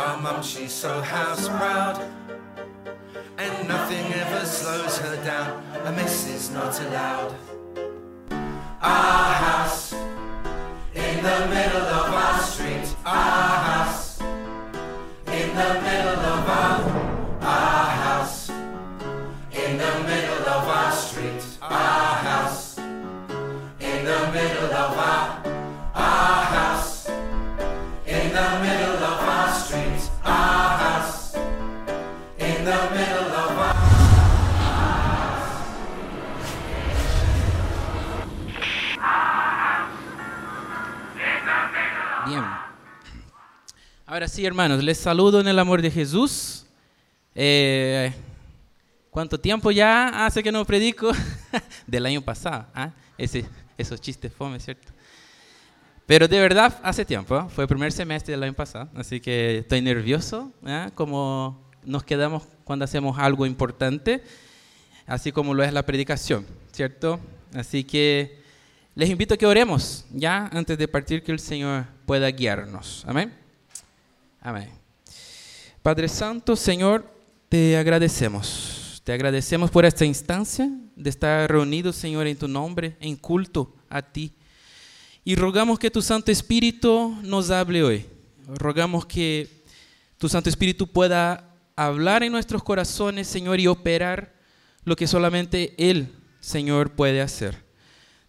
Our mum, she's so house proud. And nothing ever slows her down. A miss is not allowed. Our house in the middle of our street. Our house in the middle of Ahora sí, hermanos, les saludo en el amor de Jesús. Eh, ¿Cuánto tiempo ya hace que no predico? Del año pasado. ¿ah? Ese, esos chistes fome, ¿cierto? Pero de verdad, hace tiempo. ¿ah? Fue el primer semestre del año pasado. Así que estoy nervioso, ¿ah? como nos quedamos cuando hacemos algo importante, así como lo es la predicación, ¿cierto? Así que les invito a que oremos ya antes de partir que el Señor pueda guiarnos. Amén. Amén. Padre Santo, Señor, te agradecemos. Te agradecemos por esta instancia de estar reunidos, Señor, en tu nombre, en culto a ti. Y rogamos que tu Santo Espíritu nos hable hoy. Rogamos que tu Santo Espíritu pueda hablar en nuestros corazones, Señor, y operar lo que solamente Él, Señor, puede hacer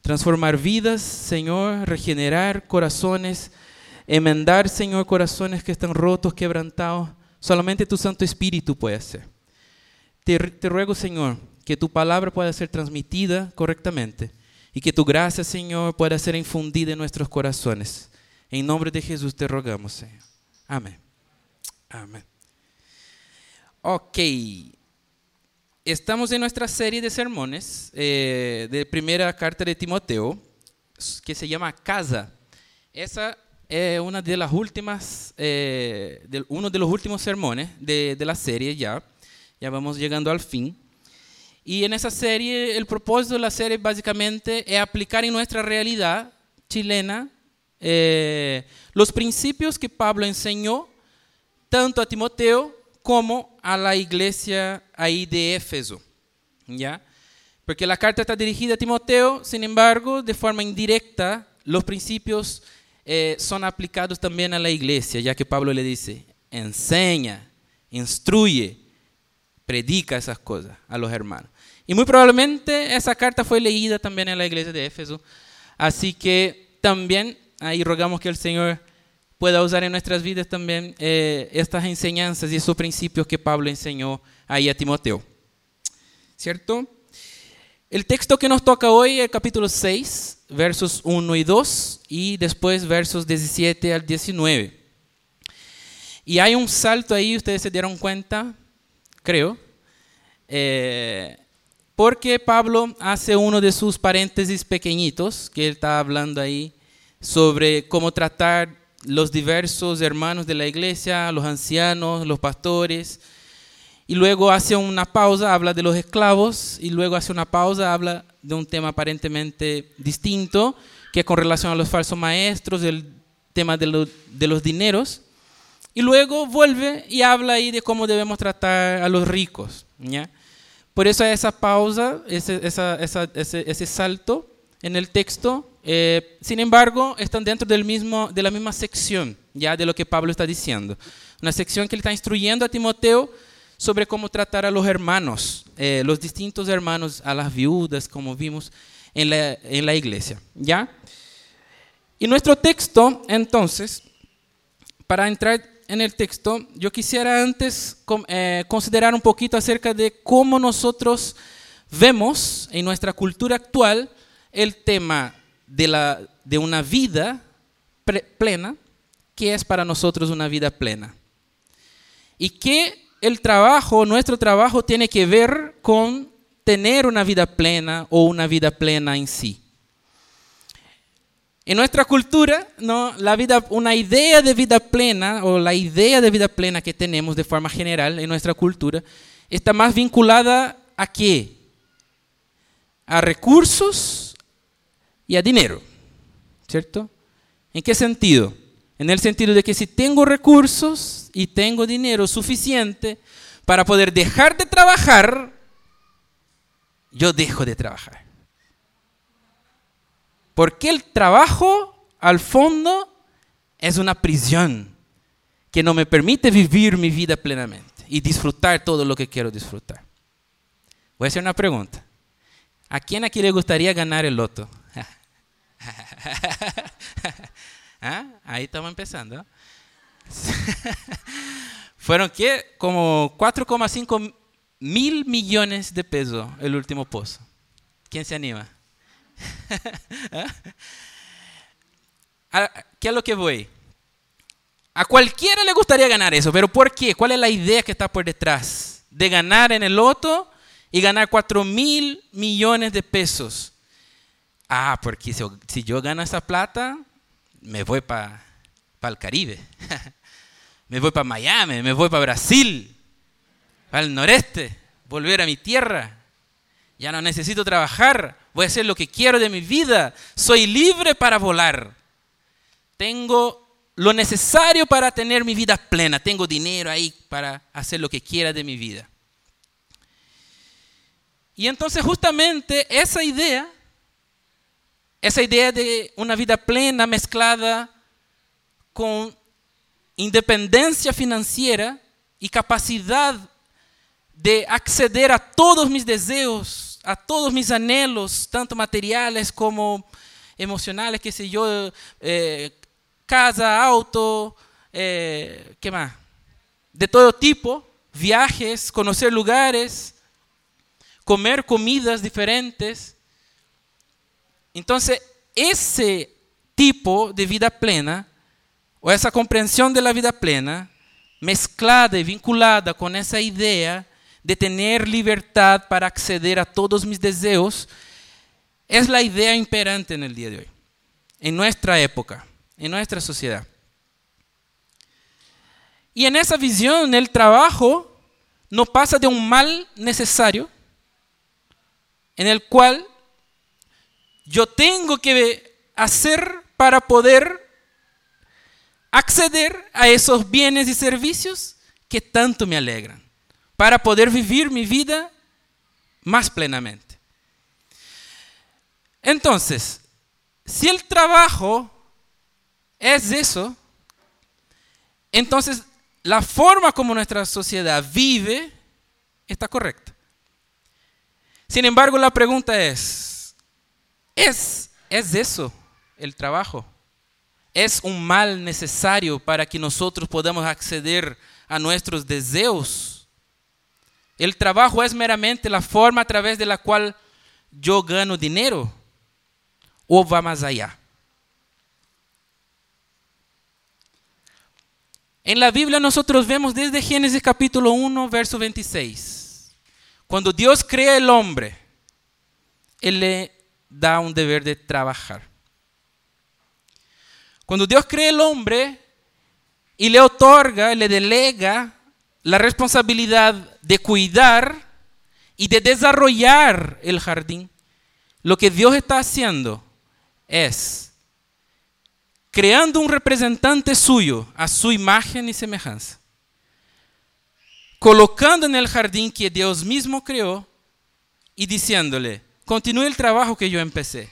transformar vidas, Señor, regenerar corazones, enmendar, Señor, corazones que están rotos, quebrantados. Solamente tu Santo Espíritu puede hacer. Te, ruego, Señor, que tu palabra pueda ser transmitida correctamente y que tu gracia, Señor, pueda ser infundida en nuestros corazones. En nombre de Jesús te rogamos, Señor. Amén. Amén. Ok. Estamos en nuestra serie de sermones eh, de primera carta de Timoteo, que se llama Casa. Esa es una de las últimas, eh, de, uno de los últimos sermones de, de, la serie ya. Ya vamos llegando al fin. Y en esa serie, el propósito de la serie básicamente es aplicar en nuestra realidad chilena eh, los principios que Pablo enseñó tanto a Timoteo como a la iglesia ahí de Éfeso. ¿Ya? Porque la carta está dirigida a Timoteo, sin embargo, de forma indirecta, los principios eh, son aplicados también a la iglesia, ya que Pablo le dice, enseña, instruye, predica esas cosas a los hermanos. Y muy probablemente esa carta fue leída también en la iglesia de Éfeso. Así que también ahí rogamos que el Señor pueda usar en nuestras vidas también eh, estas enseñanzas y esos principios que Pablo enseñó ahí a Timoteo. ¿Cierto? El texto que nos toca hoy es capítulo 6, versos 1 y 2, y después versos 17 al 19. Y hay un salto ahí, ustedes se dieron cuenta, creo, eh, porque Pablo hace uno de sus paréntesis pequeñitos, que él está hablando ahí sobre cómo tratar los diversos hermanos de la iglesia, los ancianos, los pastores, y luego hace una pausa, habla de los esclavos, y luego hace una pausa, habla de un tema aparentemente distinto, que es con relación a los falsos maestros, el tema de, lo, de los dineros, y luego vuelve y habla ahí de cómo debemos tratar a los ricos. ¿ya? Por eso esa pausa, ese, esa, esa, ese, ese salto en el texto, eh, sin embargo, están dentro del mismo, de la misma sección ya de lo que Pablo está diciendo. Una sección que él está instruyendo a Timoteo sobre cómo tratar a los hermanos, eh, los distintos hermanos, a las viudas, como vimos en la, en la iglesia. ¿ya? Y nuestro texto, entonces, para entrar en el texto, yo quisiera antes eh, considerar un poquito acerca de cómo nosotros vemos en nuestra cultura actual el tema de, la, de una vida plena, ¿qué es para nosotros una vida plena? ¿Y qué el trabajo, nuestro trabajo tiene que ver con tener una vida plena o una vida plena en sí. En nuestra cultura, ¿no? la vida, una idea de vida plena o la idea de vida plena que tenemos de forma general en nuestra cultura está más vinculada a qué? A recursos y a dinero, ¿cierto? ¿En qué sentido? En el sentido de que si tengo recursos y tengo dinero suficiente para poder dejar de trabajar, yo dejo de trabajar. Porque el trabajo, al fondo, es una prisión que no me permite vivir mi vida plenamente y disfrutar todo lo que quiero disfrutar. Voy a hacer una pregunta. ¿A quién aquí le gustaría ganar el loto? ¿Ah? Ahí estamos empezando. Fueron qué? Como 4,5 mil millones de pesos el último pozo. ¿Quién se anima? ¿Qué es lo que voy? A cualquiera le gustaría ganar eso, pero ¿por qué? ¿Cuál es la idea que está por detrás de ganar en el loto y ganar 4 mil millones de pesos? Ah, porque si, yo gano esa plata, me voy para el Caribe, me voy para Miami, me voy para Brasil, para el noreste, volver a mi tierra. Ya no necesito trabajar, voy a hacer lo que quiero de mi vida, soy libre para volar. Tengo lo necesario para tener mi vida plena, tengo dinero ahí para hacer lo que quiera de mi vida. Y entonces justamente esa idea, esa idea de una vida plena mezclada con independencia financiera y capacidad de acceder a todos mis deseos, a todos mis anhelos, tanto materiales como emocionales, qué sé eh, casa, auto, eh, ¿qué? De todo tipo, viajes, conocer lugares, comer comidas diferentes. Entonces, ese tipo de vida plena, o esa comprensión de la vida plena, mezclada y vinculada con esa idea de tener libertad para acceder a todos mis deseos, es la idea imperante en el día de hoy, en nuestra época, en nuestra sociedad. Y en esa visión el trabajo no pasa de un mal necesario en el cual yo tengo que hacer para poder acceder a esos bienes y servicios que tanto me alegran para poder vivir mi vida más plenamente. Entonces, si el trabajo es eso, entonces la forma como nuestra sociedad vive está correcta. Sin embargo, la pregunta es, ¿es, ¿es eso el trabajo? ¿Es un mal necesario para que nosotros podamos acceder a nuestros deseos? El trabajo es meramente la forma a través de la cual yo gano dinero o va más allá. En la Biblia nosotros vemos desde Génesis capítulo 1, verso 26. Cuando Dios crea el hombre, Él le da un deber de trabajar. Cuando Dios crea el hombre y le otorga, le delega la responsabilidad de cuidar y de desarrollar el jardín, lo que Dios está haciendo es creando un representante suyo a su imagen y semejanza, colocando en el jardín que Dios mismo creó y diciéndole, continúe el trabajo que yo empecé.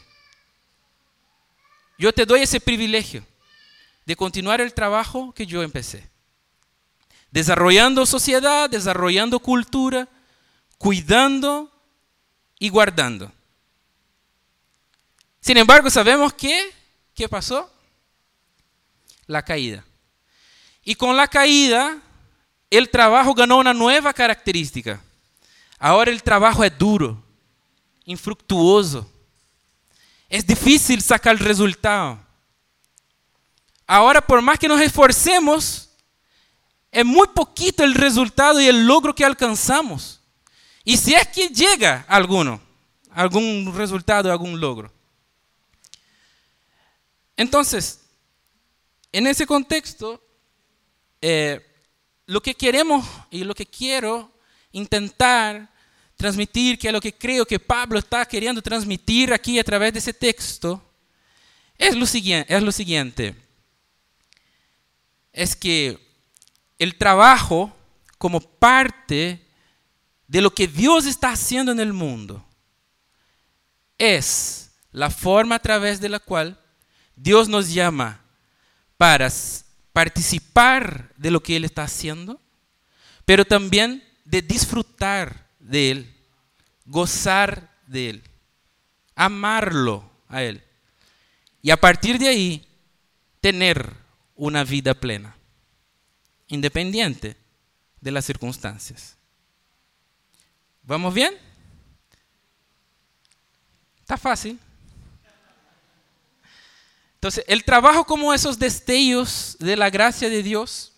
Yo te doy ese privilegio de continuar el trabajo que yo empecé desarrollando sociedad, desarrollando cultura, cuidando y guardando. Sin embargo, sabemos que, ¿qué pasó? La caída. Y con la caída, el trabajo ganó una nueva característica. Ahora el trabajo es duro, infructuoso. Es difícil sacar el resultado. Ahora, por más que nos esforcemos, es muy poquito el resultado y el logro que alcanzamos. Y si es que llega alguno, algún resultado, algún logro. Entonces, en ese contexto, eh, lo que queremos y lo que quiero intentar transmitir, que es lo que creo que Pablo está queriendo transmitir aquí a través de ese texto, es lo siguiente. Es, lo siguiente. es que el trabajo como parte de lo que Dios está haciendo en el mundo es la forma a través de la cual Dios nos llama para participar de lo que Él está haciendo, pero también de disfrutar de Él, gozar de Él, amarlo a Él. Y a partir de ahí, tener una vida plena, independiente de las circunstancias. ¿Vamos bien? Está fácil. Entonces, el trabajo como esos destellos de la gracia de Dios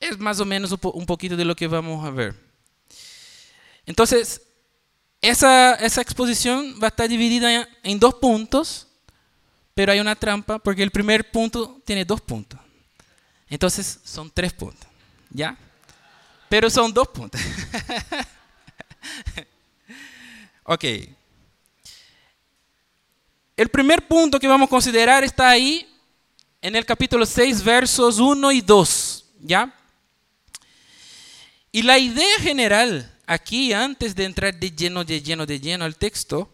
es más o menos un poquito de lo que vamos a ver. Entonces, esa, esa exposición va a estar dividida en dos puntos, pero hay una trampa porque el primer punto tiene dos puntos. Entonces, son tres puntos. ¿Ya? Pero son dos puntos. ok. El primer punto que vamos a considerar está ahí en el capítulo 6, versos 1 y 2. ¿Ya? Y la idea general aquí, antes de entrar de lleno, de lleno, de lleno al texto,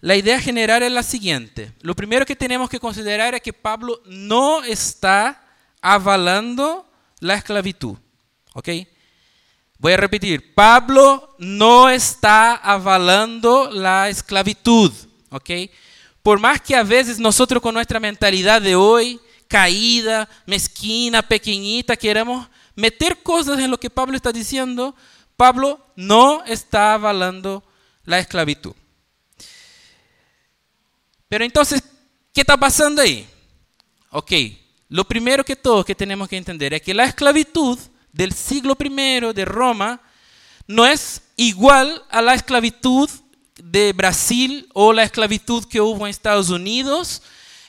la idea general es la siguiente. Lo primero que tenemos que considerar es que Pablo no está avalando la esclavitud. ¿Ok? Voy a repetir. Pablo no está avalando la esclavitud. ¿Ok? Por más que a veces nosotros con nuestra mentalidad de hoy, caída, mezquina, pequeñita, queramos meter cosas en lo que Pablo está diciendo, Pablo no está avalando la esclavitud. Pero entonces, ¿qué está pasando ahí? Ok, lo primero que todo que tenemos que entender es que la esclavitud del siglo I de Roma no es igual a la esclavitud de Brasil o la esclavitud que hubo en Estados Unidos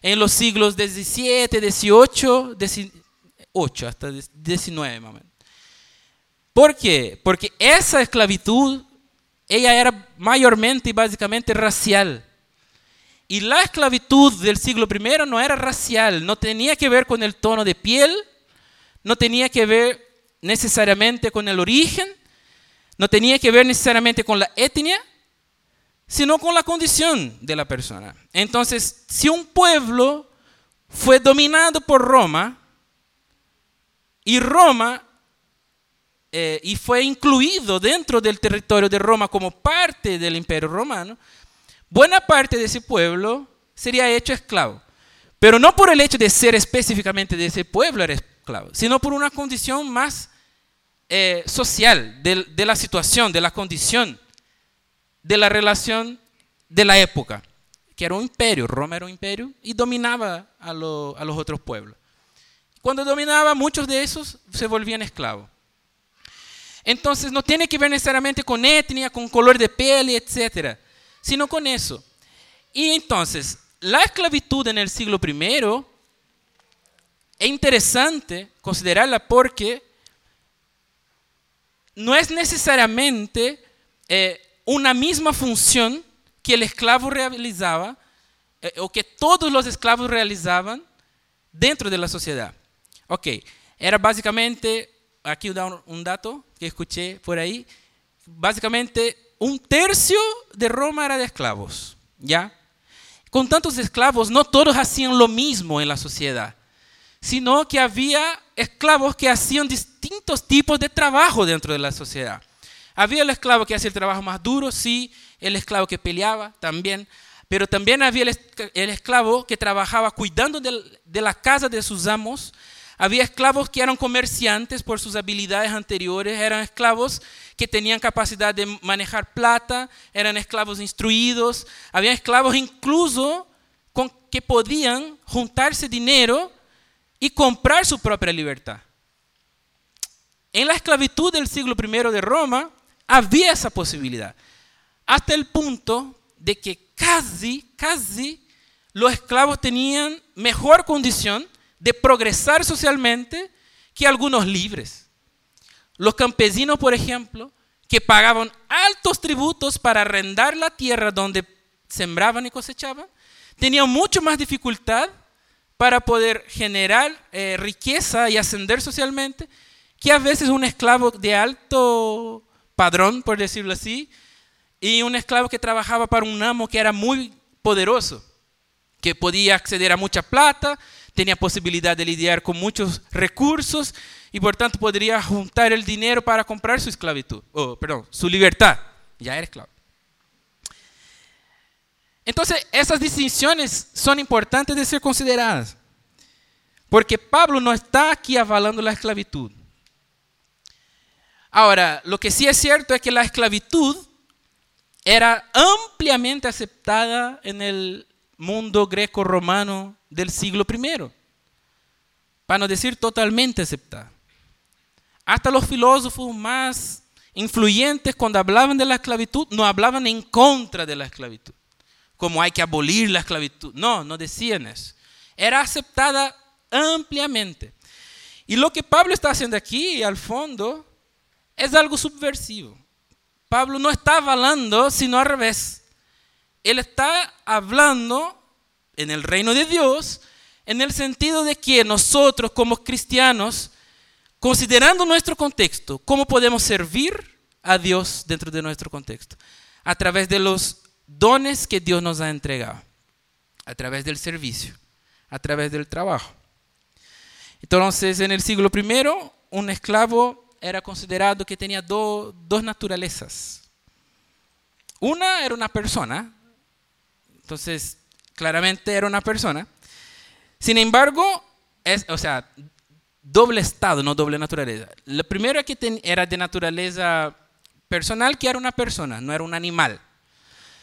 en los siglos XVII, XVIII, XVIII hasta XIX ¿Por qué? Porque esa esclavitud, ella era mayormente y básicamente racial. Y la esclavitud del siglo I no era racial, no tenía que ver con el tono de piel, no tenía que ver necesariamente con el origen, no tenía que ver necesariamente con la etnia, sino con la condición de la persona. Entonces, si un pueblo fue dominado por Roma y Roma eh, y fue incluido dentro del territorio de Roma como parte del imperio romano, buena parte de ese pueblo sería hecho esclavo. Pero no por el hecho de ser específicamente de ese pueblo era esclavo, sino por una condición más eh, social de, la situación, de la condición de la relación de la época, que era un imperio, Roma era un imperio y dominaba a los otros pueblos. Cuando dominaba, muchos de esos se volvían esclavos. Entonces no tiene que ver necesariamente con etnia, con color de piel, etc., sino con eso. Y entonces, la esclavitud en el siglo I es interesante considerarla porque no es necesariamente eh, una misma función que el esclavo realizaba eh, o que todos los esclavos realizaban dentro de la sociedad. Ok, era básicamente, aquí un dato que escuché por ahí, básicamente un tercio de Roma era de esclavos, ¿ya? Con tantos esclavos, no todos hacían lo mismo en la sociedad, sino que había esclavos que hacían distintos tipos de trabajo dentro de la sociedad. Había el esclavo que hacía el trabajo más duro, sí, el esclavo que peleaba también, pero también había el, esclavo que trabajaba cuidando de, la casa de sus amos. Había esclavos que eran comerciantes por sus habilidades anteriores, eran esclavos que tenían capacidad de manejar plata, eran esclavos instruidos, había esclavos incluso con, que podían juntarse dinero y comprar su propia libertad. En la esclavitud del siglo I de Roma había esa posibilidad, hasta el punto de que casi, casi los esclavos tenían mejor condición de progresar socialmente que algunos libres. Los campesinos, por ejemplo, que pagaban altos tributos para arrendar la tierra donde sembraban y cosechaban, tenían mucho más dificultad para poder generar eh, riqueza y ascender socialmente que a veces un esclavo de alto padrón, por decirlo así, y un esclavo que trabajaba para un amo que era muy poderoso, que podía acceder a mucha plata, tenía posibilidad de lidiar con muchos recursos y por tanto podría juntar el dinero para comprar su esclavitud, oh, perdón, su libertad. Ya era esclavo. Entonces, esas distinciones son importantes de ser consideradas. Porque Pablo no está aquí avalando la esclavitud. Ahora, lo que sí es cierto es que la esclavitud era ampliamente aceptada en el mundo greco-romano del siglo I, para no decir totalmente aceptada. Hasta los filósofos más influyentes cuando hablaban de la esclavitud no hablaban en contra de la esclavitud como hay que abolir la esclavitud. No, no decían eso. Era aceptada ampliamente. Y lo que Pablo está haciendo aquí, al fondo, es algo subversivo. Pablo no está avalando, sino al revés. Él está hablando en el reino de Dios, en el sentido de que nosotros como cristianos, considerando nuestro contexto, ¿cómo podemos servir a Dios dentro de nuestro contexto? A través de los dones que Dios nos ha entregado a través del servicio, a través del trabajo. Entonces, en el siglo I, un esclavo era considerado que tenía dos naturalezas. Una era una persona, entonces claramente era una persona. Sin embargo, es, o sea, doble estado, no doble naturaleza. Lo primero que era de naturaleza personal, que era una persona, no era un animal.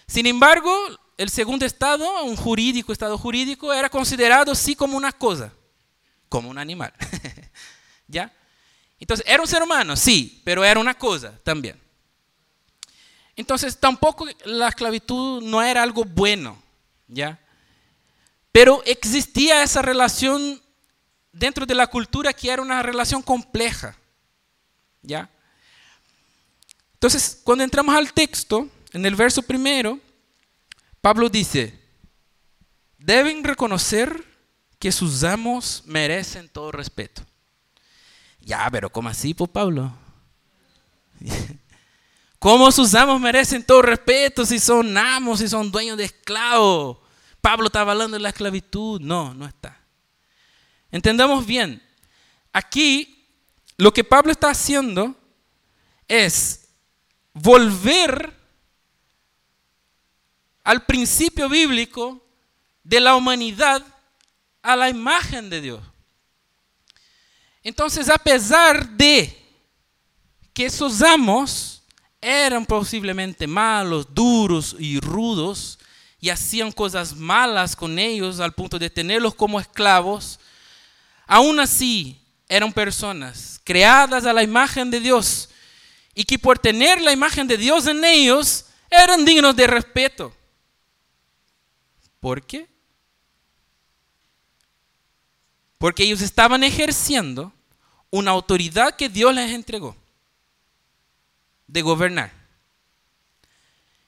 Sin embargo, el segundo estado, un jurídico, estado jurídico, era considerado sí como una cosa, como un animal. ¿Ya? Entonces, era un ser humano, sí, pero era una cosa también. Entonces, tampoco la esclavitud no era algo bueno, ¿ya? Pero existía esa relación dentro de la cultura que era una relación compleja, ¿ya? Entonces, cuando entramos al texto, en el verso primero, Pablo dice, deben reconocer que sus amos merecen todo respeto. Ya, pero ¿cómo así, pues Pablo? ¿Cómo sus amos merecen todo respeto si son amos, si son dueños de esclavos? Pablo está hablando de la esclavitud. No, no está. Entendamos bien. Aquí lo que Pablo está haciendo es volver al principio bíblico de la humanidad a la imagen de Dios. Entonces, a pesar de que esos amos eran posiblemente malos, duros y rudos, y hacían cosas malas con ellos al punto de tenerlos como esclavos, aún así eran personas creadas a la imagen de Dios y que por tener la imagen de Dios en ellos eran dignos de respeto. ¿Por qué? Porque ellos estaban ejerciendo una autoridad que Dios les entregó de gobernar.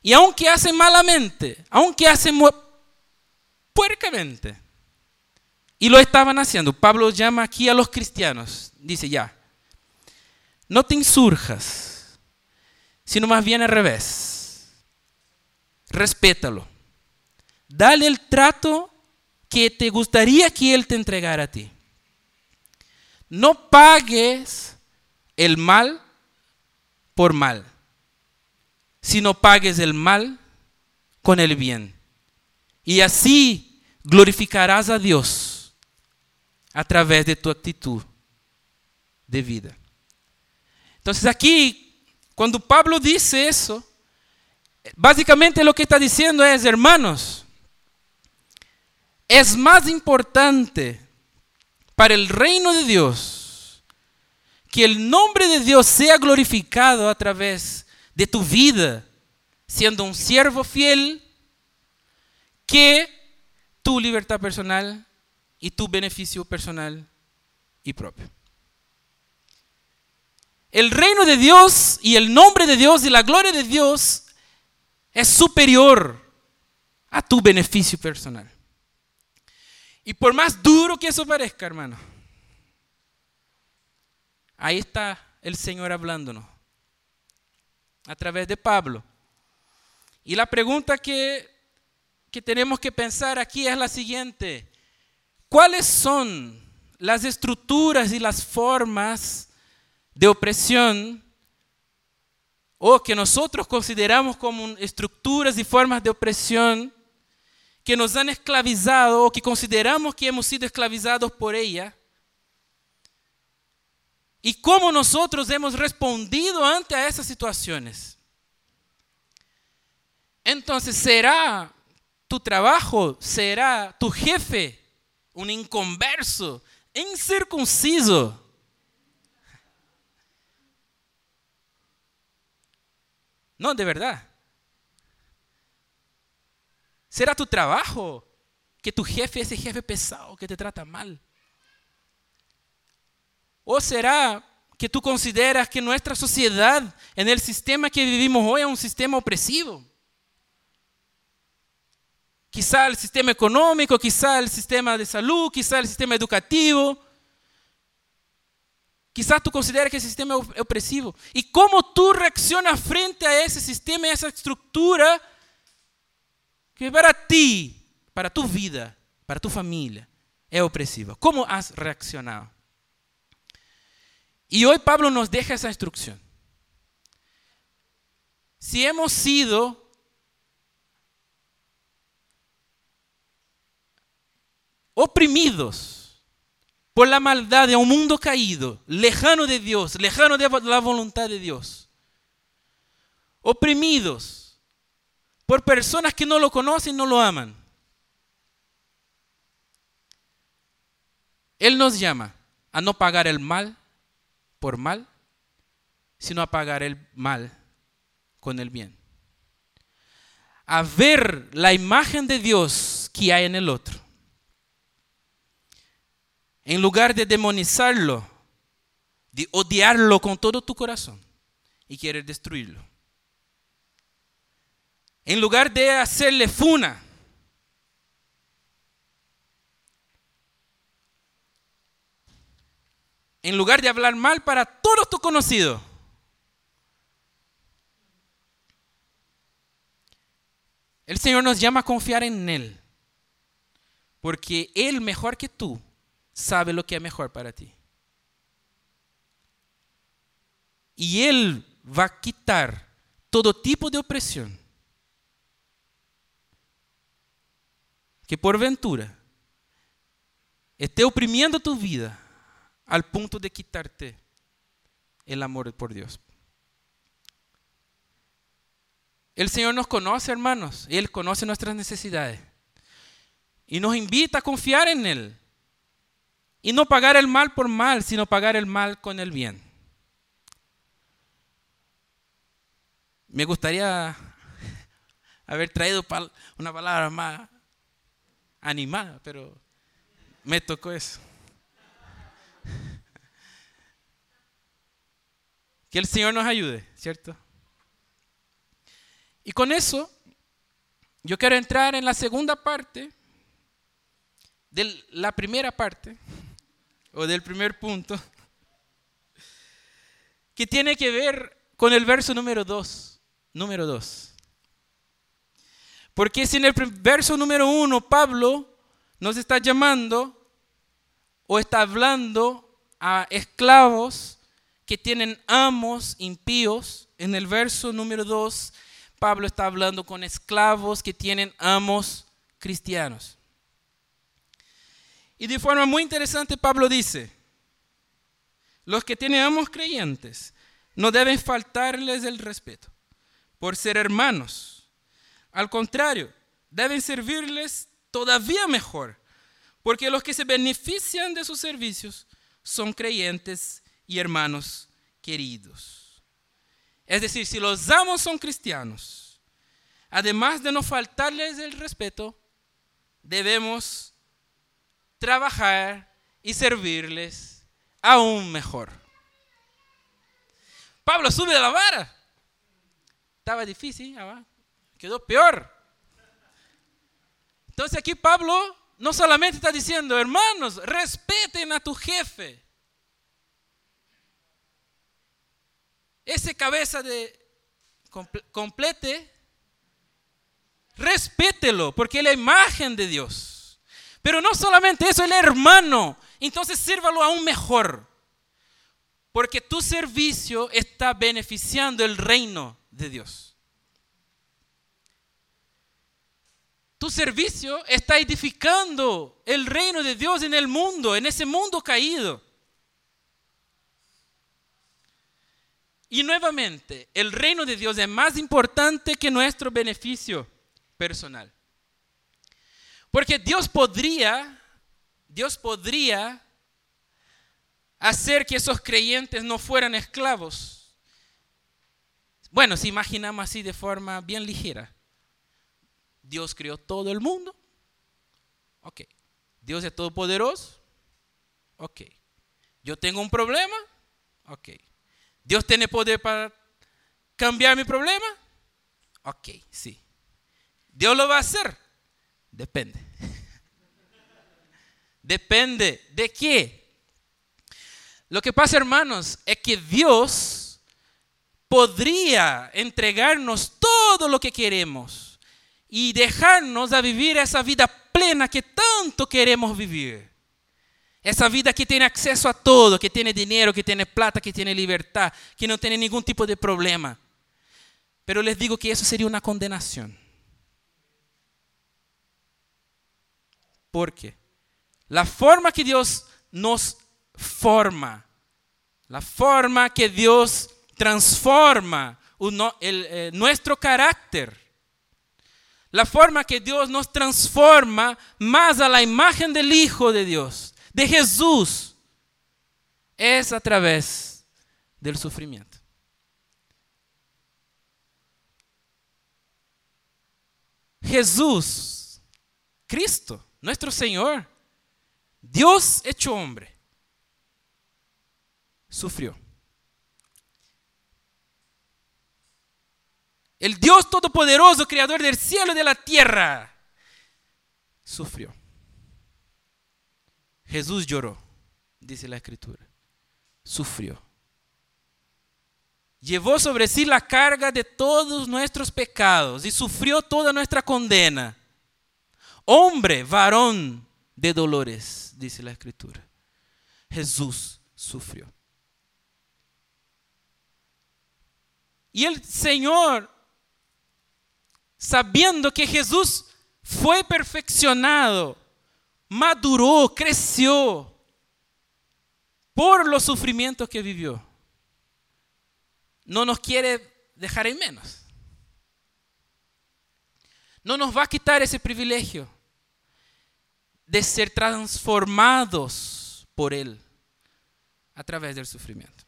Y aunque hacen malamente, aunque hacen puercamente, y lo estaban haciendo, Pablo llama aquí a los cristianos, dice ya, no te insurjas, sino más bien al revés, respétalo Dale el trato que te gustaría que Él te entregara a ti. No pagues el mal por mal, sino pagues el mal con el bien. Y así glorificarás a Dios a través de tu actitud de vida. Entonces aquí, cuando Pablo dice eso, básicamente lo que está diciendo es, hermanos, es más importante para el reino de Dios, que el nombre de Dios sea glorificado a través de tu vida, siendo un siervo fiel, que tu libertad personal y tu beneficio personal y propio. El reino de Dios y el nombre de Dios y la gloria de Dios es superior a tu beneficio personal. Y por más duro que eso parezca, hermano, ahí está el Señor hablándonos a través de Pablo. Y la pregunta que, que tenemos que pensar aquí es la siguiente. ¿Cuáles son las estructuras y las formas de opresión o que nosotros consideramos como estructuras y formas de opresión que nos han esclavizado o que consideramos que hemos sido esclavizados por ella. Y cómo nosotros hemos respondido ante esas situaciones. Entonces, ¿será tu trabajo, será tu jefe un inconverso, incircunciso? No, de verdad. ¿Será tu trabajo que tu jefe es ese jefe pesado que te trata mal? ¿O será que tú consideras que nuestra sociedad, en el sistema que vivimos hoy, es un sistema opresivo? Quizá el sistema económico, quizá el sistema de salud, quizá el sistema educativo. Quizás tú consideras que ese sistema es opresivo. ¿Y cómo tú reaccionas frente a ese sistema y a esa estructura que para ti, para tu vida, para tu familia, es opresiva. ¿Cómo has reaccionado? Y hoy Pablo nos deja esa instrucción. Si hemos sido oprimidos por la maldad de un mundo caído, lejano de Dios, lejano de la voluntad de Dios, oprimidos por personas que no lo conocen, no lo aman. Él nos llama a no pagar el mal por mal, sino a pagar el mal con el bien. A ver la imagen de Dios que hay en el otro. En lugar de demonizarlo, de odiarlo con todo tu corazón y querer destruirlo. En lugar de hacerle funa, en lugar de hablar mal para todos tus conocidos, el Señor nos llama a confiar en Él, porque Él mejor que tú sabe lo que es mejor para ti. Y Él va a quitar todo tipo de opresión que por ventura esté oprimiendo tu vida al punto de quitarte el amor por Dios. El Señor nos conoce, hermanos, y Él conoce nuestras necesidades. Y nos invita a confiar en Él. Y no pagar el mal por mal, sino pagar el mal con el bien. Me gustaría haber traído una palabra más animada, pero me tocó eso. Que el Señor nos ayude, ¿cierto? Y con eso, yo quiero entrar en la segunda parte de la primera parte, o del primer punto, que tiene que ver con el verso número 2. Número 2. Porque si en el verso número uno Pablo nos está llamando o está hablando a esclavos que tienen amos impíos, en el verso número dos Pablo está hablando con esclavos que tienen amos cristianos. Y de forma muy interesante Pablo dice, los que tienen amos creyentes no deben faltarles el respeto por ser hermanos al contrario, deben servirles todavía mejor, porque los que se benefician de sus servicios son creyentes y hermanos queridos. Es decir, si los amos son cristianos, además de no faltarles el respeto, debemos trabajar y servirles aún mejor. Pablo sube de la vara. Estaba difícil, ah, quedó peor. Entonces aquí Pablo no solamente está diciendo, hermanos, respeten a tu jefe. Ese cabeza de complete, respételo, porque es la imagen de Dios. Pero no solamente eso, el hermano. Entonces sírvalo aún mejor. Porque tu servicio está beneficiando el reino de Dios. Tu servicio está edificando el reino de Dios en el mundo, en ese mundo caído. Y nuevamente, el reino de Dios es más importante que nuestro beneficio personal. Porque Dios podría, Dios podría hacer que esos creyentes no fueran esclavos. Bueno, si imaginamos así de forma bien ligera. Dios creó todo el mundo. Ok. Dios es todopoderoso. Ok. Yo tengo un problema. Ok. Dios tiene poder para cambiar mi problema. Ok, sí. Dios lo va a hacer. Depende. Depende de qué. Lo que pasa, hermanos, es que Dios podría entregarnos todo lo que queremos y dejarnos a vivir esa vida plena que tanto queremos vivir. Esa vida que tiene acceso a todo, que tiene dinero, que tiene plata, que tiene libertad, que no tiene ningún tipo de problema. Pero les digo que eso sería una condenación. Porque la forma que Dios nos forma, la forma que Dios transforma eh, nuestro carácter, la forma que Dios nos transforma más a la imagen del Hijo de Dios, de Jesús, es a través del sufrimiento. Jesús, Cristo, nuestro Señor, Dios hecho hombre, sufrió. El Dios Todopoderoso, Creador del cielo y de la tierra, sufrió. Jesús lloró, dice la Escritura. Sufrió. Llevó sobre sí la carga de todos nuestros pecados y sufrió toda nuestra condena. Hombre, varón de dolores, dice la Escritura. Jesús sufrió. Y el Señor sabiendo que Jesús fue perfeccionado, maduró, creció por los sufrimientos que vivió. No nos quiere dejar en menos. No nos va a quitar ese privilegio de ser transformados por Él a través del sufrimiento.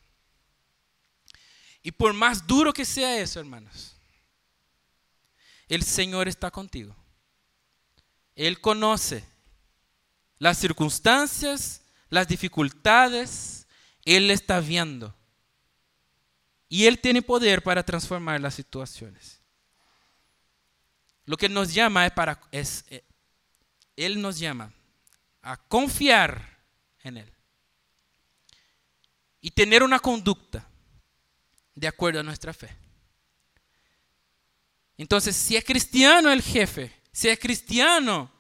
Y por más duro que sea eso, hermanos, el Señor está contigo. Él conoce las circunstancias, las dificultades, Él está viendo. Y Él tiene poder para transformar las situaciones. Lo que nos llama es para, es, eh, Él nos llama a confiar en Él y tener una conducta de acuerdo a nuestra fe. Entonces, si es cristiano el jefe, si es cristiano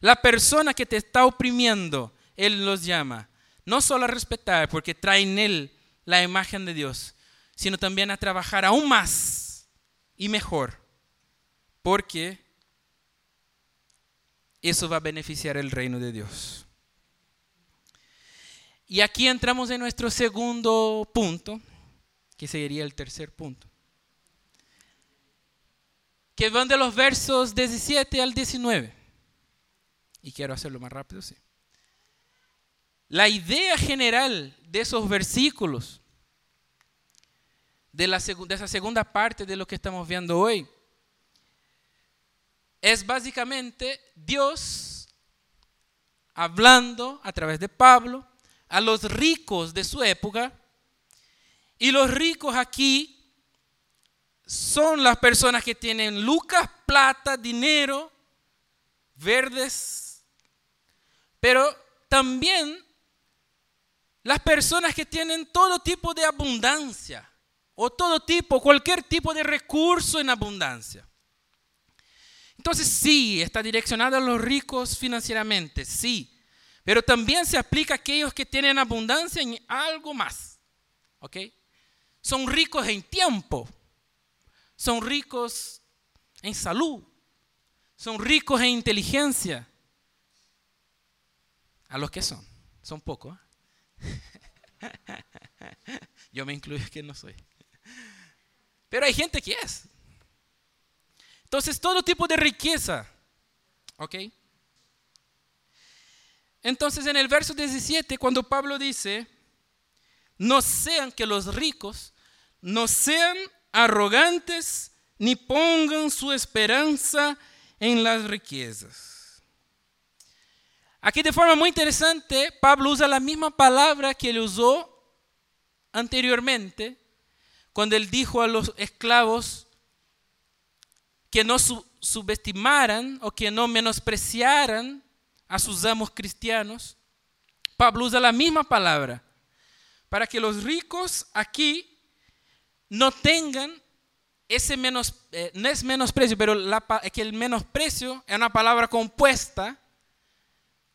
la persona que te está oprimiendo, Él los llama. No solo a respetar, porque trae en Él la imagen de Dios, sino también a trabajar aún más y mejor, porque eso va a beneficiar el reino de Dios. Y aquí entramos en nuestro segundo punto, que sería el tercer punto que van de los versos 17 al 19. Y quiero hacerlo más rápido, sí. La idea general de esos versículos, de, la de esa segunda parte de lo que estamos viendo hoy, es básicamente Dios hablando a través de Pablo a los ricos de su época. Y los ricos aquí son las personas que tienen lucas, plata, dinero, verdes, pero también las personas que tienen todo tipo de abundancia o todo tipo, cualquier tipo de recurso en abundancia. Entonces sí, está direccionado a los ricos financieramente, sí, pero también se aplica a aquellos que tienen abundancia en algo más, ¿ok? Son ricos en tiempo, son ricos en salud, son ricos en inteligencia. A los que son, son pocos. ¿eh? Yo me incluyo que no soy. Pero hay gente que es. Entonces, todo tipo de riqueza. ¿Ok? Entonces, en el verso 17, cuando Pablo dice, no sean que los ricos no sean arrogantes ni pongan su esperanza en las riquezas. Aquí de forma muy interesante, Pablo usa la misma palabra que él usó anteriormente, cuando él dijo a los esclavos que no su- subestimaran o que no menospreciaran a sus amos cristianos. Pablo usa la misma palabra para que los ricos aquí no tengan ese menos, eh, no es menosprecio, pero la que el menosprecio es una palabra compuesta,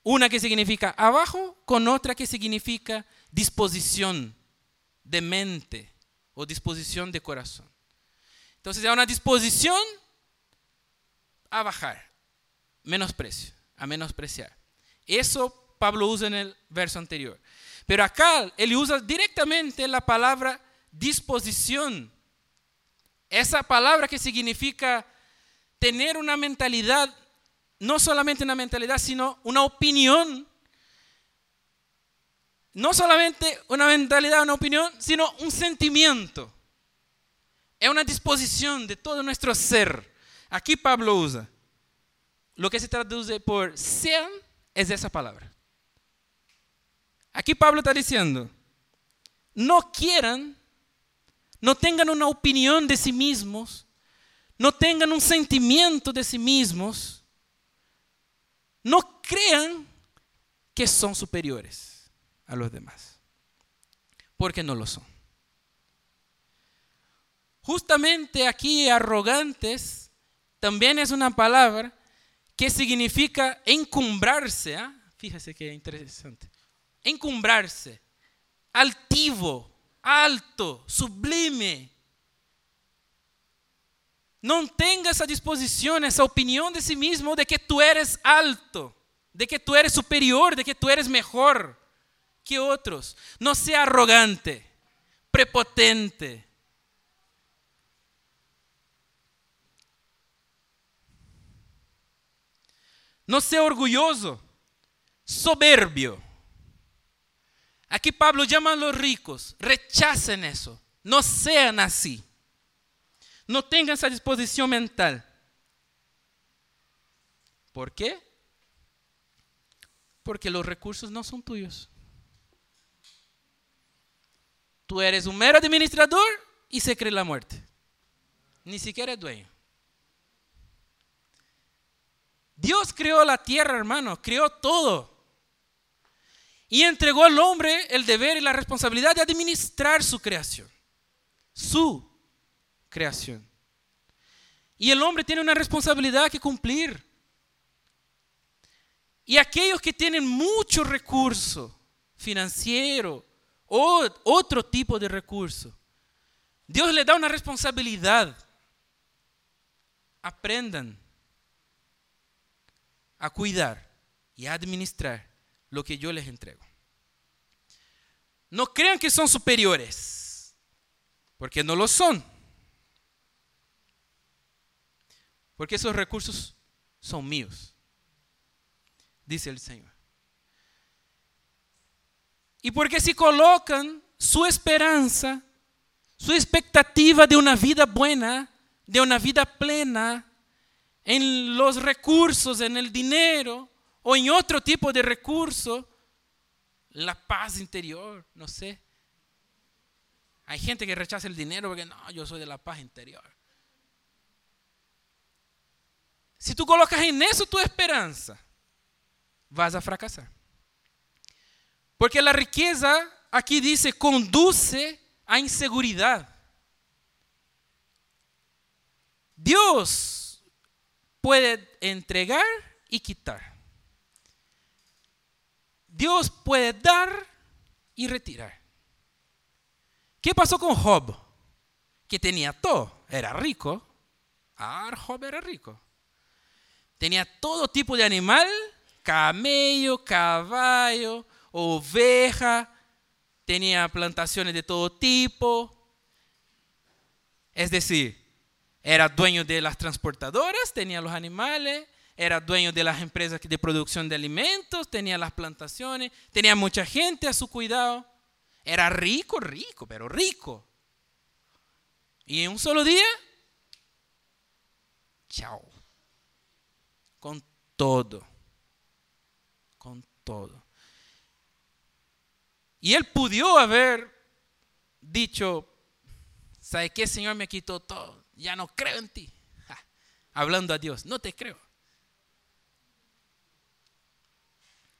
una que significa abajo con otra que significa disposición de mente o disposición de corazón. Entonces hay una disposición a bajar, menosprecio, a menospreciar. Eso Pablo usa en el verso anterior. Pero acá él usa directamente la palabra disposición. Esa palabra que significa tener una mentalidad, no solamente una mentalidad, sino una opinión. No solamente una mentalidad, una opinión, sino un sentimiento. Es una disposición de todo nuestro ser. Aquí Pablo usa. Lo que se traduce por sean es esa palabra. Aquí Pablo está diciendo, no quieran, no tengan una opinión de sí mismos, no tengan un sentimiento de sí mismos, no crean que son superiores a los demás, porque no lo son. Justamente aquí arrogantes también es una palabra que significa encumbrarse. ¿ah? Fíjese qué interesante. Encumbrarse, altivo, alto, sublime. No tenga esa disposición, esa opinión de sí mismo de que tú eres alto, de que tú eres superior, de que tú eres mejor que otros. No sea arrogante, prepotente. No sea orgulloso, soberbio. Aquí Pablo llama a los ricos, rechacen eso, no sean así. No tengan esa disposición mental. ¿Por qué? Porque los recursos no son tuyos. Tú eres un mero administrador y se cree la muerte. Ni siquiera es dueño. Dios creó la tierra, hermano, creó todo. Y entregó al hombre el deber y la responsabilidad de administrar su creación. Su creación. Y el hombre tiene una responsabilidad que cumplir. Y aquellos que tienen mucho recurso financiero o otro tipo de recurso, Dios le da una responsabilidad. Aprendan a cuidar y a administrar lo que yo les entrego. No crean que son superiores, porque no lo son. Porque esos recursos son míos, dice el Señor. Y porque si colocan su esperanza, su expectativa de una vida buena, de una vida plena, en los recursos, en el dinero o en otro tipo de recurso, la paz interior, no sé. Hay gente que rechaza el dinero porque no, yo soy de la paz interior. Si tú colocas eso tu esperanza, vas a fracasar. Porque la riqueza, aquí dice, conduce a inseguridad. Dios puede entregar y quitar. Dios puede dar y retirar. ¿Qué pasó con Job? Que tenía todo, era rico. Ah, Job era rico. Tenía todo tipo de animal, camello, caballo, oveja, tenía plantaciones de todo tipo. Es decir, era dueño de las transportadoras, tenía los animales, era dueño de las empresas de producción de alimentos, tenía las plantaciones, tenía mucha gente a su cuidado. Era rico, rico, pero rico. Y en un solo día, chao. Con todo. Con todo. Y él pudo haber dicho, ¿sabe qué, Señor? Me quitó todo. Ya no creo en ti. hablando a Dios, no te creo.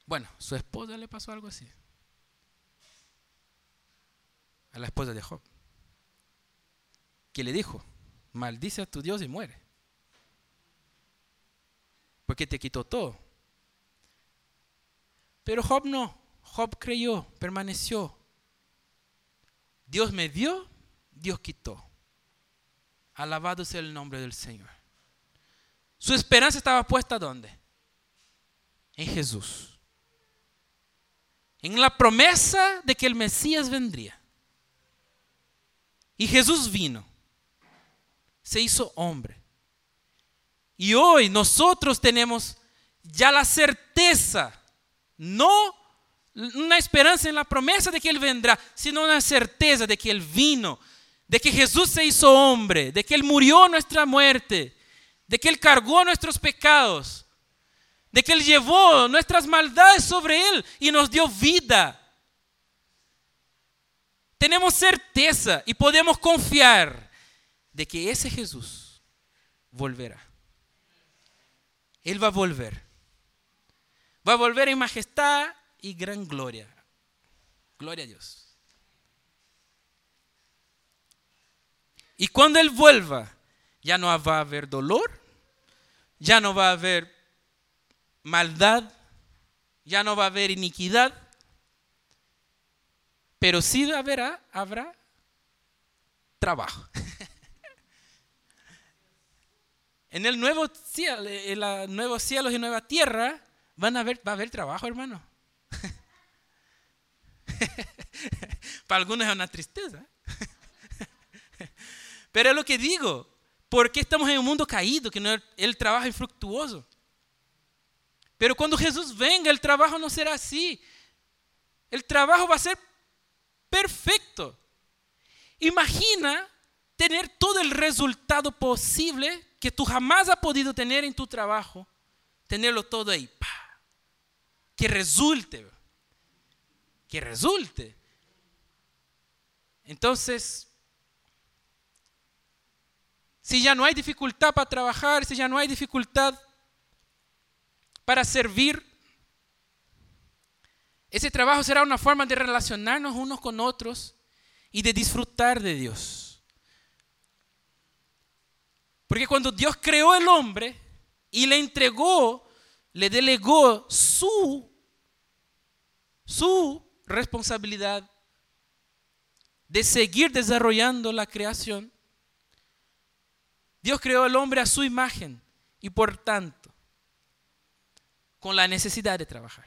Bueno, su esposa le pasó algo así. A la esposa de Job. Que le dijo, maldice a tu Dios y muere. Porque te quitó todo. Pero Job no. Job creyó, permaneció. Dios me dio, Dios quitó. Alabado sea el nombre del Señor. Su esperanza estaba puesta ¿dónde? En Jesús en la promesa de que el Mesías vendría. Y Jesús vino, se hizo hombre. Y hoy nosotros tenemos ya la certeza, no una esperanza en la promesa de que Él vendrá, sino una certeza de que Él vino, de que Jesús se hizo hombre, de que Él murió nuestra muerte, de que Él cargó nuestros pecados de que Él llevó nuestras maldades sobre Él y nos dio vida. Tenemos certeza y podemos confiar de que ese Jesús volverá. Él va a volver. Va a volver en majestad y gran gloria. Gloria a Dios. Y cuando Él vuelva, ya no va a haber dolor, ya no va a haber maldad, ya no va a haber iniquidad, pero sí habrá, habrá trabajo. En el nuevo cielo, en los nuevos cielos y nueva tierra, van a haber, va a haber trabajo, hermano. Para algunos es una tristeza. Pero es lo que digo. ¿Por qué estamos en un mundo caído que no, el trabajo es fructuoso? Pero cuando Jesús venga, el trabajo no será así. El trabajo va a ser perfecto. Imagina tener todo el resultado posible que tú jamás has podido tener en tu trabajo. Tenerlo todo ahí. Que resulte. Que resulte. Entonces, si ya no hay dificultad para trabajar, si ya no hay dificultad para servir. Ese trabajo será una forma de relacionarnos unos con otros y de disfrutar de Dios. Porque cuando Dios creó el hombre y le entregó, le delegó su, su responsabilidad de seguir desarrollando la creación, Dios creó al hombre a su imagen y por tanto con la necesidad de trabajar.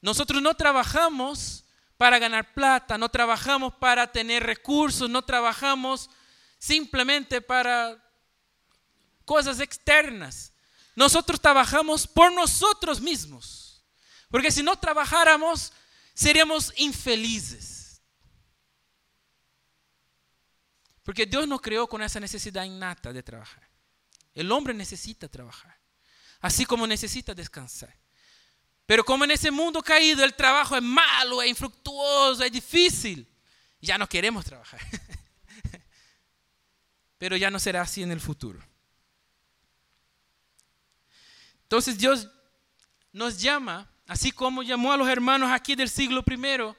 Nosotros no trabajamos para ganar plata, no trabajamos para tener recursos, no trabajamos simplemente para cosas externas. Nosotros trabajamos por nosotros mismos. Porque si no trabajáramos, seríamos infelices. Porque Dios nos creó con esa necesidad innata de trabajar. El hombre necesita trabajar, así como necesita descansar. Pero como en ese mundo caído el trabajo es malo, es infructuoso, es difícil, ya no queremos trabajar. Pero ya no será así en el futuro. Entonces Dios nos llama, así como llamó a los hermanos aquí del siglo primero,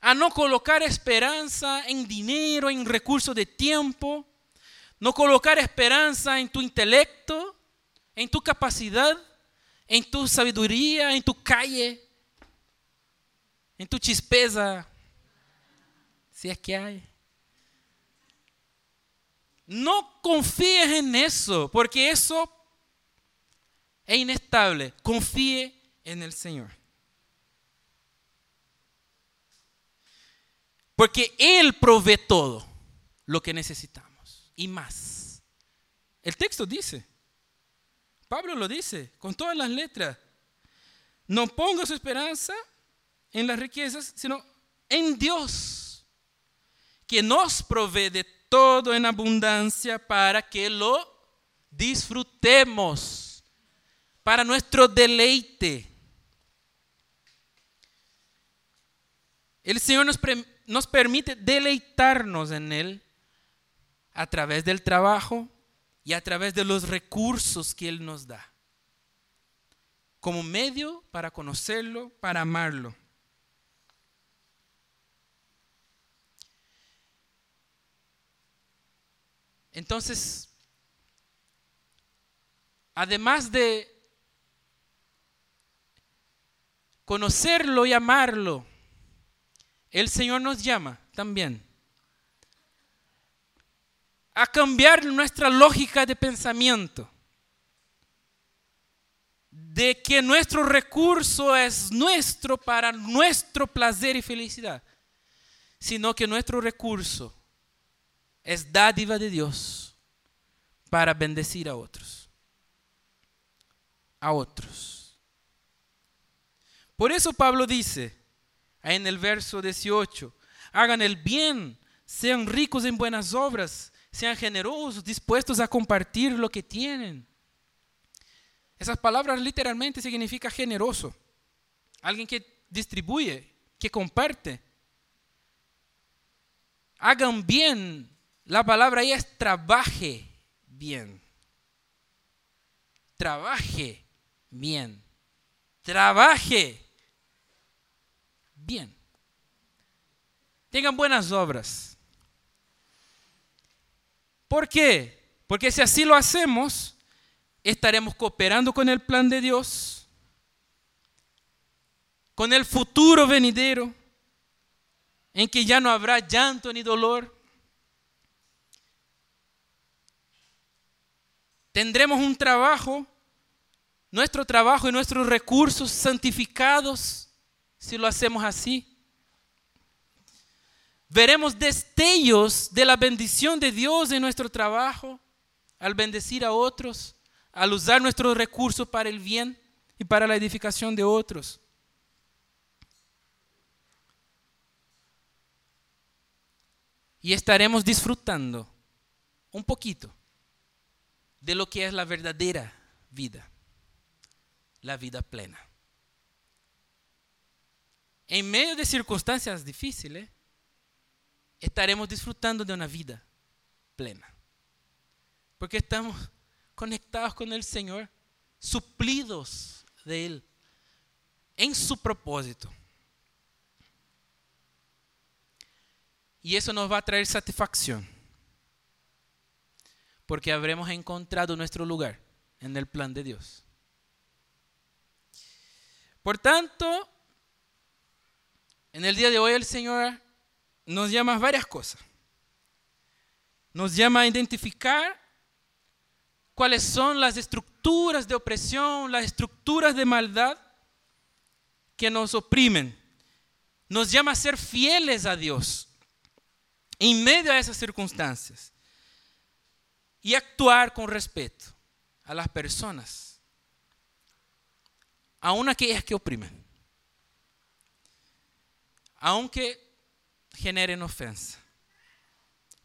a no colocar esperanza en dinero, en recursos de tiempo, no colocar esperanza en tu intelecto, en tu capacidad, en tu sabiduría, en tu calle, en tu chispeza, si es que hay. No confíes en eso, porque eso es inestable. Confíe en el Señor. Porque Él provee todo lo que necesitamos y más. El texto dice, Pablo lo dice con todas las letras, no ponga su esperanza en las riquezas, sino en Dios, que nos provee de todo en abundancia para que lo disfrutemos, para nuestro deleite. El Señor nos, nos permite deleitarnos en Él a través del trabajo y a través de los recursos que Él nos da, como medio para conocerlo, para amarlo. Entonces, además de conocerlo y amarlo, el Señor nos llama también a cambiar nuestra lógica de pensamiento, de que nuestro recurso es nuestro para nuestro placer y felicidad, sino que nuestro recurso es dádiva de Dios para bendecir a otros. A otros. Por eso Pablo dice, en el verso 18, hagan el bien, sean ricos en buenas obras, sean generosos, dispuestos a compartir lo que tienen. Esas palabras literalmente significan generoso. Alguien que distribuye, que comparte. Hagan bien la palabra ahí es trabaje bien. Trabaje bien. Trabaje Tengan buenas obras. ¿Por qué? Porque si así lo hacemos, estaremos cooperando con el plan de Dios, con el futuro venidero, en que ya no habrá llanto ni dolor Tendremos un trabajo, nuestro trabajo y nuestros recursos santificados si lo hacemos así. Veremos destellos de la bendición de Dios en nuestro trabajo al bendecir a otros, al usar nuestros recursos para el bien y para la edificación de otros. Y estaremos disfrutando un poquito de lo que es la verdadera vida, la vida plena. En medio de circunstancias difíciles, estaremos disfrutando de una vida plena. Porque estamos conectados con el Señor, suplidos de Él, en su propósito. Y eso nos va a traer satisfacción porque habremos encontrado nuestro lugar en el plan de Dios. Por tanto, en el día de hoy el Señor nos llama a varias cosas. Nos llama a identificar cuáles son las estructuras de opresión, las estructuras de maldad que nos oprimen. Nos llama a ser fieles a Dios en medio de esas circunstancias y actuar con respeto a las personas, aun aquellas que oprimen. Aunque generen ofensa,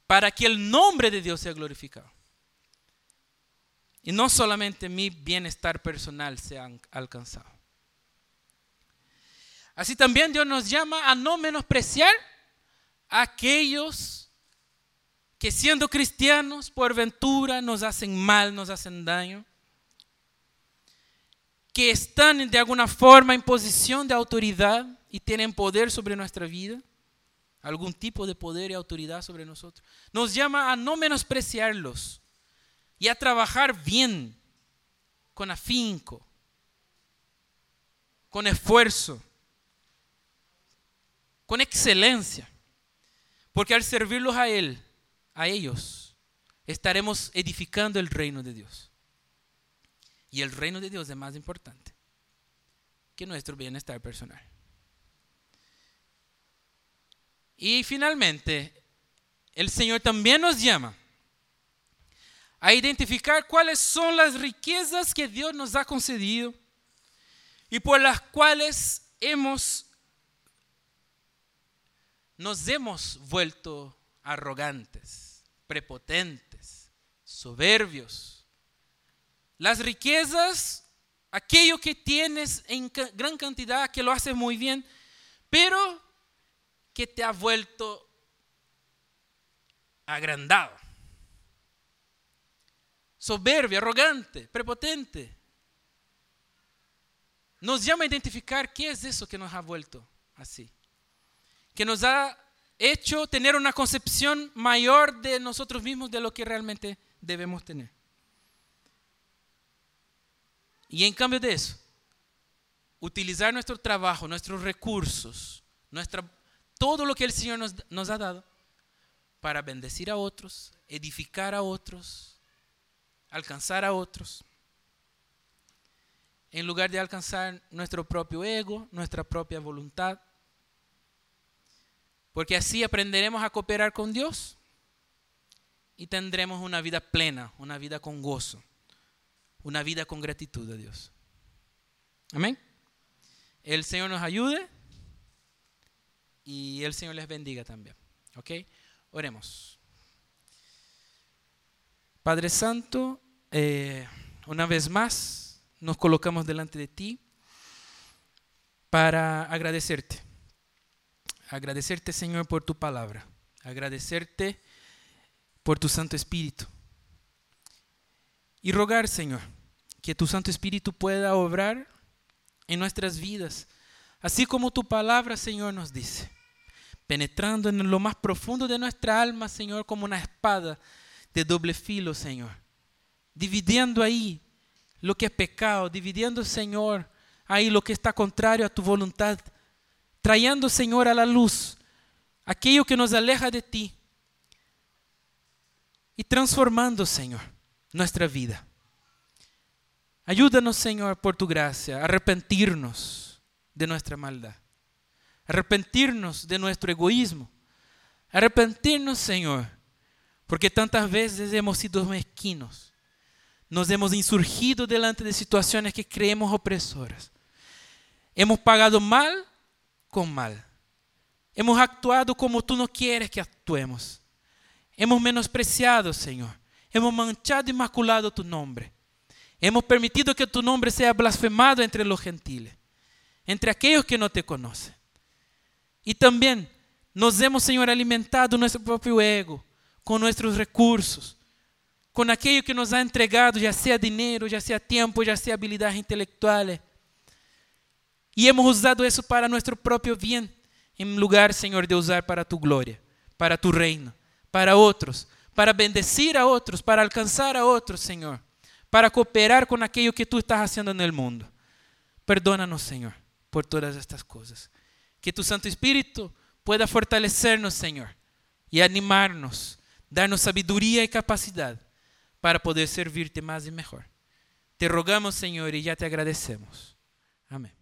para que el nombre de Dios sea glorificado. Y no solamente mi bienestar personal sea alcanzado. Así también Dios nos llama a no menospreciar a aquellos que siendo cristianos por ventura nos hacen mal, nos hacen daño, que están de alguna forma en posición de autoridad y tienen poder sobre nuestra vida, algún tipo de poder y autoridad sobre nosotros. Nos llama a no menospreciarlos y a trabajar bien, con afinco, con esfuerzo, con excelencia. Porque al servirlos a Él, a ellos, estaremos edificando el reino de Dios. Y el reino de Dios es más importante que nuestro bienestar personal. Y finalmente, el Señor también nos llama a identificar cuáles son las riquezas que Dios nos ha concedido y por las cuales hemos nos hemos vuelto arrogantes, prepotentes, soberbios. Las riquezas, aquello que tienes en gran cantidad, que lo haces muy bien, pero que te ha vuelto agrandado soberbio, arrogante, prepotente. Nos llama a identificar qué es eso que nos ha vuelto así. Que nos ha hecho tener una concepción mayor de nosotros mismos de lo que realmente debemos tener. Y en cambio de eso, utilizar nuestro trabajo, nuestros recursos, nuestra, todo lo que el Señor nos, ha dado para bendecir a otros, edificar a otros, alcanzar a otros, en lugar de alcanzar nuestro propio ego, nuestra propia voluntad. Porque así aprenderemos a cooperar con Dios y tendremos una vida plena, una vida con gozo, una vida con gratitud a Dios. Amén. El Señor nos ayude y el Señor les bendiga también. ¿Ok? Oremos. Padre Santo, eh, una vez más nos colocamos delante de ti para agradecerte. Agradecerte, Señor, por tu palabra. Agradecerte por tu Santo Espíritu. Y rogar, Señor, que tu Santo Espíritu pueda obrar en nuestras vidas, así como tu palabra, Señor, nos dice, penetrando en lo más profundo de nuestra alma, Señor, como una espada de doble filo, Señor. Dividiendo ahí lo que es pecado, dividiendo, Señor, ahí lo que está contrario a tu voluntad. Trayendo, Señor, a la luz aquello que nos aleja de ti. Y transformando, Señor, nuestra vida. Ayúdanos, Señor, por tu gracia, a arrepentirnos de nuestra maldad. Arrepentirnos de nuestro egoísmo. Arrepentirnos, Señor, porque tantas veces hemos sido mezquinos. Nos hemos insurgido delante de situaciones que creemos opresoras. Hemos pagado mal con mal. Hemos actuado como tú no quieres que actuemos. Hemos menospreciado, Señor. Hemos manchado y maculado tu nombre. Hemos permitido que tu nombre sea blasfemado entre los gentiles, entre aquellos que no te conocen. Y también nos hemos, Señor, alimentado nuestro propio ego, con nuestros recursos, con aquello que nos ha entregado, ya sea dinero, ya sea tiempo, ya sea habilidades intelectuales. Y hemos usado eso para nuestro propio bien, en lugar, Señor, de usar para tu gloria, para tu reino, para otros, para bendecir a otros, para alcanzar a otros, Señor, para cooperar con aquello que tú estás haciendo en el mundo. Perdónanos, Señor, por todas estas cosas. Que tu Santo Espíritu pueda fortalecernos, Señor, y animarnos darnos sabiduría y capacidad para poder servirte más y mejor. Te rogamos, Señor, y ya te agradecemos. Amén.